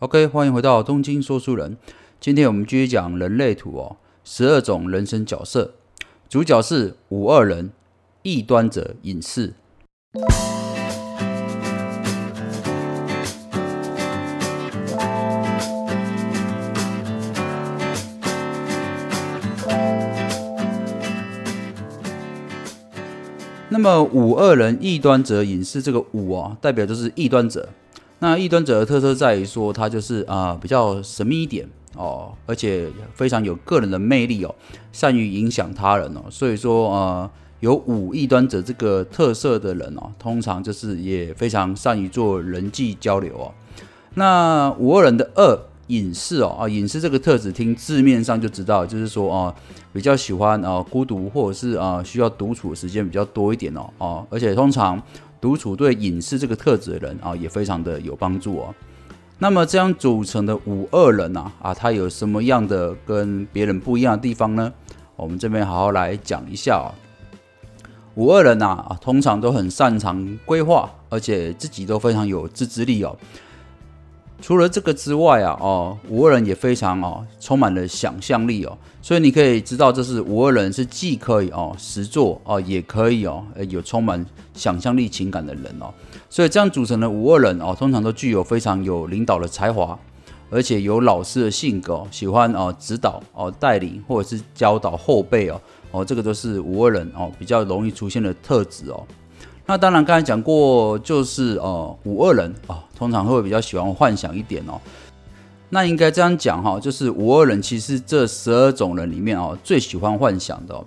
OK，欢迎回到东京说书人。今天我们继续讲人类图哦，十二种人生角色，主角是五二人，异端者隐士。那么五二人异端者隐士这个五啊，代表就是异端者。那异端者的特色在于说，他就是啊比较神秘一点哦，而且非常有个人的魅力哦，善于影响他人哦。所以说呃，有五异端者这个特色的人哦，通常就是也非常善于做人际交流哦。那五二人的二。隐士哦啊，隐士这个特质，听字面上就知道，就是说啊，比较喜欢啊孤独，或者是啊需要独处的时间比较多一点哦哦，而且通常独处对隐士这个特质的人啊也非常的有帮助哦。那么这样组成的五二人呐啊，他有什么样的跟别人不一样的地方呢？我们这边好好来讲一下啊。五二人呐啊，通常都很擅长规划，而且自己都非常有自制力哦。除了这个之外啊，哦，五二人也非常哦，充满了想象力哦，所以你可以知道，这是五二人是既可以哦实做哦，也可以哦，有充满想象力情感的人哦，所以这样组成的五二人哦，通常都具有非常有领导的才华，而且有老师的性格，喜欢哦指导哦带领或者是教导后辈哦，哦，这个都是五二人哦比较容易出现的特质哦。那当然，刚才讲过，就是呃五二人啊，通常会比较喜欢幻想一点哦。那应该这样讲哈，就是五二人其实这十二种人里面哦，最喜欢幻想的。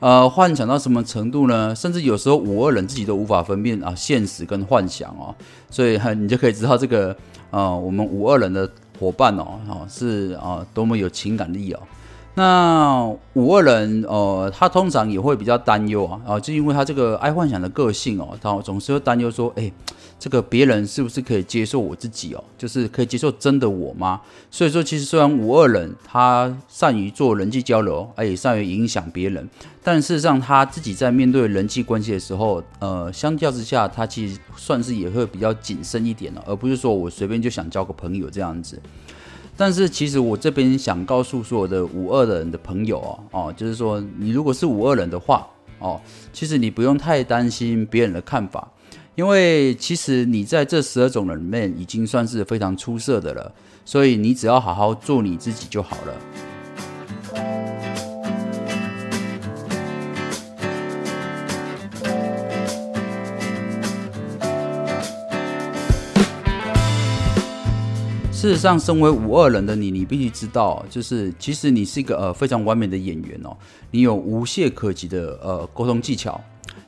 呃，幻想到什么程度呢？甚至有时候五二人自己都无法分辨啊现实跟幻想哦。所以你就可以知道这个呃我们五二人的伙伴哦，哦是啊多么有情感力哦。那五二人，呃，他通常也会比较担忧啊，啊，就因为他这个爱幻想的个性哦，他总是会担忧说，哎，这个别人是不是可以接受我自己哦？就是可以接受真的我吗？所以说，其实虽然五二人他善于做人际交流，哎，也善于影响别人，但事实上他自己在面对人际关系的时候，呃，相较之下，他其实算是也会比较谨慎一点了，而不是说我随便就想交个朋友这样子。但是其实我这边想告诉所有的五二人的朋友哦哦，就是说你如果是五二人的话哦，其实你不用太担心别人的看法，因为其实你在这十二种人里面已经算是非常出色的了，所以你只要好好做你自己就好了。事实上，身为五二人的你，你必须知道，就是其实你是一个呃非常完美的演员哦，你有无懈可击的呃沟通技巧，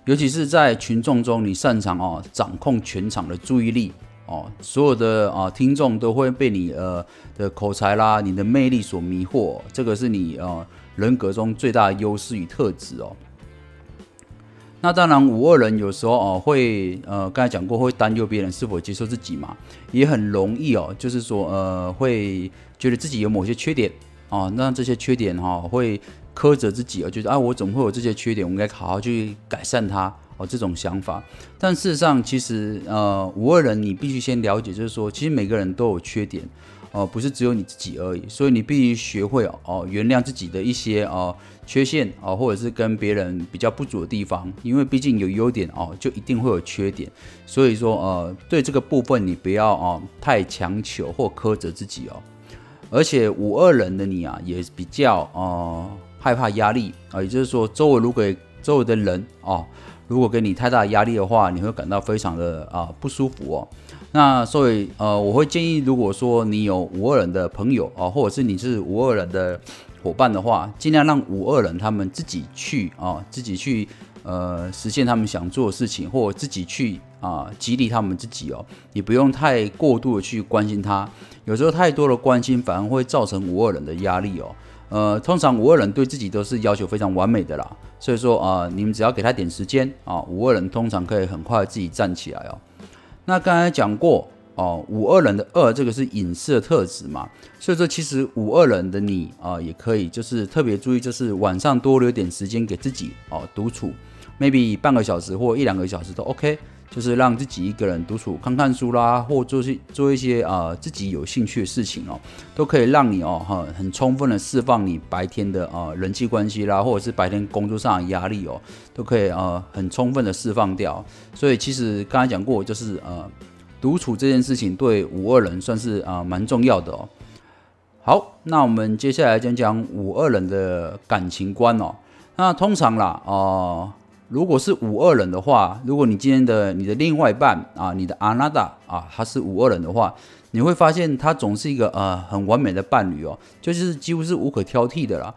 尤其是在群众中，你擅长哦掌控全场的注意力哦，所有的啊听众都会被你呃的口才啦、你的魅力所迷惑，这个是你呃人格中最大的优势与特质哦。那当然，五二人有时候哦会呃，刚才讲过会担忧别人是否接受自己嘛，也很容易哦，就是说呃会觉得自己有某些缺点哦，那这些缺点哈会苛责自己哦，觉得啊我怎么会有这些缺点，我应该好好去改善它哦这种想法。但事实上，其实呃五二人你必须先了解，就是说其实每个人都有缺点。哦，不是只有你自己而已，所以你必须学会哦，原谅自己的一些哦缺陷哦，或者是跟别人比较不足的地方，因为毕竟有优点哦，就一定会有缺点，所以说呃，对这个部分你不要哦太强求或苛责自己哦。而且五二人的你啊，也比较呃害怕压力。啊，也就是说，周围如果周围的人哦，如果给你太大压力的话，你会感到非常的啊不舒服哦。那所以呃，我会建议，如果说你有五二人的朋友啊，或者是你是五二人的伙伴的话，尽量让五二人他们自己去啊，自己去呃实现他们想做的事情，或自己去啊激励他们自己哦。你不用太过度的去关心他，有时候太多的关心反而会造成五二人的压力哦。呃，通常五二人对自己都是要求非常完美的啦，所以说啊，你们只要给他点时间啊，五二人通常可以很快自己站起来哦。那刚才讲过哦，五二人的二这个是隐士的特质嘛，所以说其实五二人的你啊，也可以就是特别注意，就是晚上多留点时间给自己哦，独处，maybe 半个小时或一两个小时都 OK，就是让自己一个人独处看看书啦，或做些做一些啊自己有兴趣的事情哦，都可以让你哦很很充分的释放你白天的啊人际关系啦，或者是白天工作上的压力哦，都可以呃很充分的释放掉。所以其实刚才讲过，就是呃独处这件事情对五二人算是啊蛮重要的哦。好，那我们接下来讲讲五二人的感情观哦。那通常啦，哦。如果是五二人的话，如果你今天的你的另外一半啊，你的阿娜达啊，他是五二人的话，你会发现他总是一个呃很完美的伴侣哦，就是几乎是无可挑剔的啦。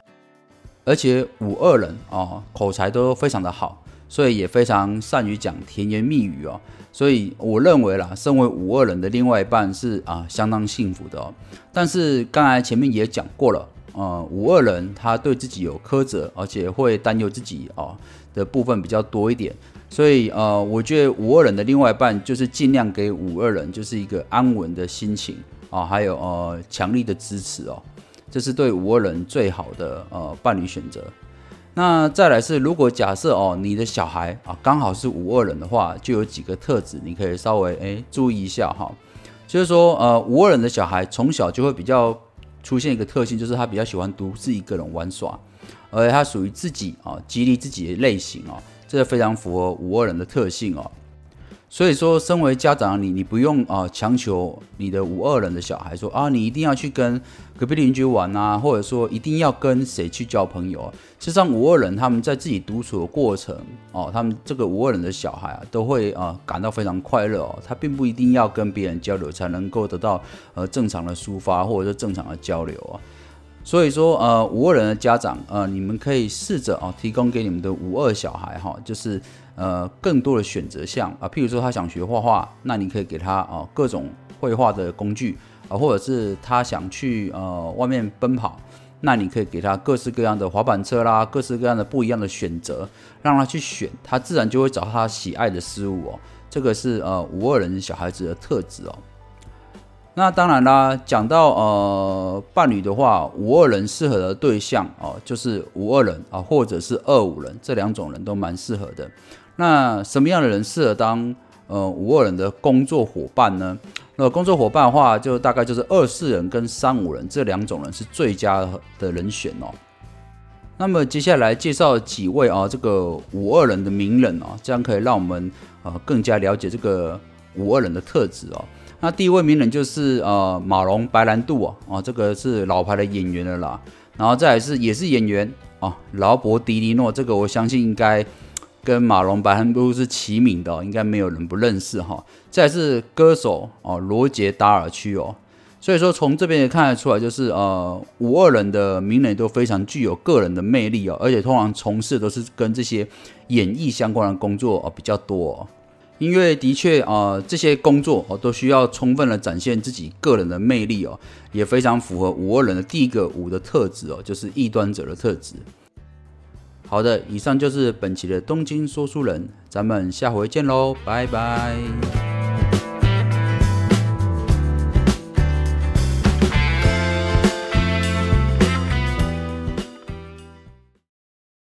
而且五二人啊，口才都非常的好，所以也非常善于讲甜言蜜语哦。所以我认为啦，身为五二人的另外一半是啊相当幸福的哦。但是刚才前面也讲过了，呃，五二人他对自己有苛责，而且会担忧自己哦。的部分比较多一点，所以呃，我觉得五二人的另外一半就是尽量给五二人就是一个安稳的心情啊，还有呃强力的支持哦，这是对五二人最好的呃伴侣选择。那再来是，如果假设哦你的小孩啊刚好是五二人的话，就有几个特质你可以稍微诶注意一下哈，就是说呃五二人的小孩从小就会比较出现一个特性，就是他比较喜欢独自一个人玩耍。而且它属于自己啊，激励自己的类型哦，这个非常符合五二人的特性哦。所以说，身为家长你，你不用啊强求你的五二人的小孩说啊，你一定要去跟隔壁邻居玩啊，或者说一定要跟谁去交朋友啊。实际上，五二人他们在自己独处的过程哦，他们这个五二人的小孩啊，都会啊感到非常快乐哦。他并不一定要跟别人交流才能够得到呃正常的抒发或者是正常的交流啊。所以说，呃，五二人的家长，呃，你们可以试着哦，提供给你们的五二小孩哈，就是呃，更多的选择项啊，譬如说他想学画画，那你可以给他啊各种绘画的工具啊，或者是他想去呃外面奔跑，那你可以给他各式各样的滑板车啦，各式各样的不一样的选择，让他去选，他自然就会找他喜爱的事物哦。这个是呃五二人小孩子的特质哦。那当然啦，讲到呃伴侣的话，五二人适合的对象哦，就是五二人啊，或者是二五人，这两种人都蛮适合的。那什么样的人适合当呃五二人的工作伙伴呢？那工作伙伴的话，就大概就是二四人跟三五人这两种人是最佳的人选哦。那么接下来介绍几位啊，这个五二人的名人哦，这样可以让我们呃更加了解这个五二人的特质哦。那第一位名人就是呃马龙白兰度啊，哦这个是老牌的演员了啦，然后再来是也是演员啊劳勃迪尼诺，这个我相信应该跟马龙白兰度是齐名的，应该没有人不认识哈。再是歌手哦罗杰达尔区哦，所以说从这边也看得出来，就是呃五二人的名人都非常具有个人的魅力哦，而且通常从事都是跟这些演艺相关的工作哦比较多。因为的确啊，这些工作哦都需要充分的展现自己个人的魅力哦，也非常符合五二人的第一个五的特质哦，就是异端者的特质。好的，以上就是本期的东京说书人，咱们下回见喽，拜拜。